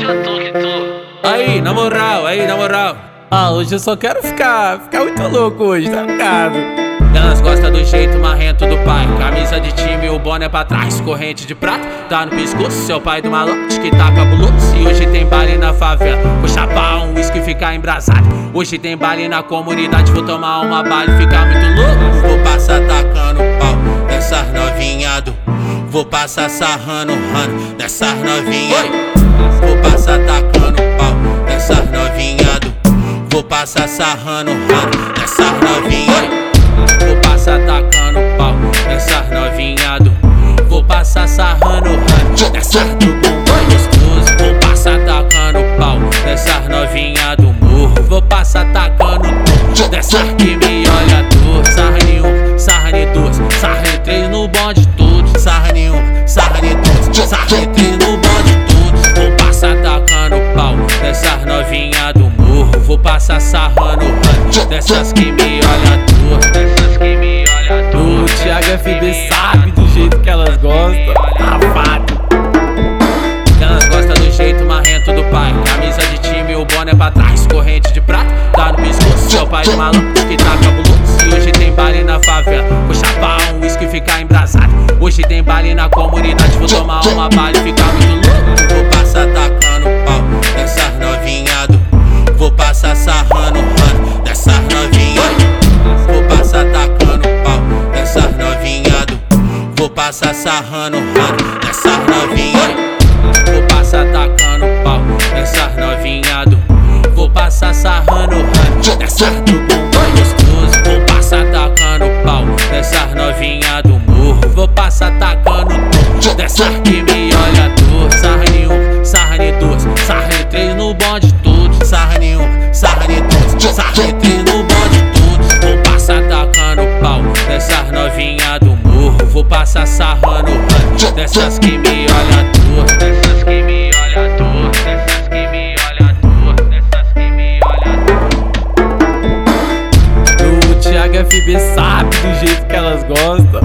Hoje eu tô que tô. Aí, na moral, aí, na moral. Ah, hoje eu só quero ficar, ficar muito louco hoje, tá ligado? Elas gostam do jeito marrento do pai. Camisa de time, o boné pra trás. Corrente de prata, tá no pescoço. Seu pai do malote que tá cabuloso. E hoje tem baile na favela. Vou chapar um whisky e ficar embrasado. Hoje tem baile na comunidade. Vou tomar uma baile e ficar muito louco. Vou passar tacando pau nessas novinha do. Vou passar sarrando rano nessas novinha. Passar sarrando rano nessas novinha. Vou passar tacando pau nessas novinha do. Vou passar sarrando rano nessas do bumbum gostoso. Vou passar tacando pau nessas novinha do morro. Vou passar tacando tudo dessas que me Vou passar sarrando rano dessas que me olha dor. Dessas que me olha dor. O Thiago FB sabe do jeito que elas gostam. Safado. Elas gostam do jeito marrento do pai. Camisa de time, o boné pra trás. Corrente de prata, tá no pescoço. Seu pai maluco que tá cabuloso. E hoje tem baile na favela. Vou chapar um whisky e ficar embrasado. Hoje tem baile na comunidade. Vou tomar uma baile Vou passar sarrando rano nessas novinha. Vou passar tacando pau nessas novinha do. Vou passar sarrando rano do gostoso. Vou passar tacando pau nessas novinha do morro. Vou passar tacando tudo dessas que me olha dor. Sarra nenhum, sarra duas, sarra três no bonde tudo. Sarra nenhum, sarra nem três Vou passar sarrando dessas que me olha dor. Dessas que me olha dor. Dessas que me olha dor. Dessas que me olha dor. O Thiago FB sabe do jeito que elas gostam.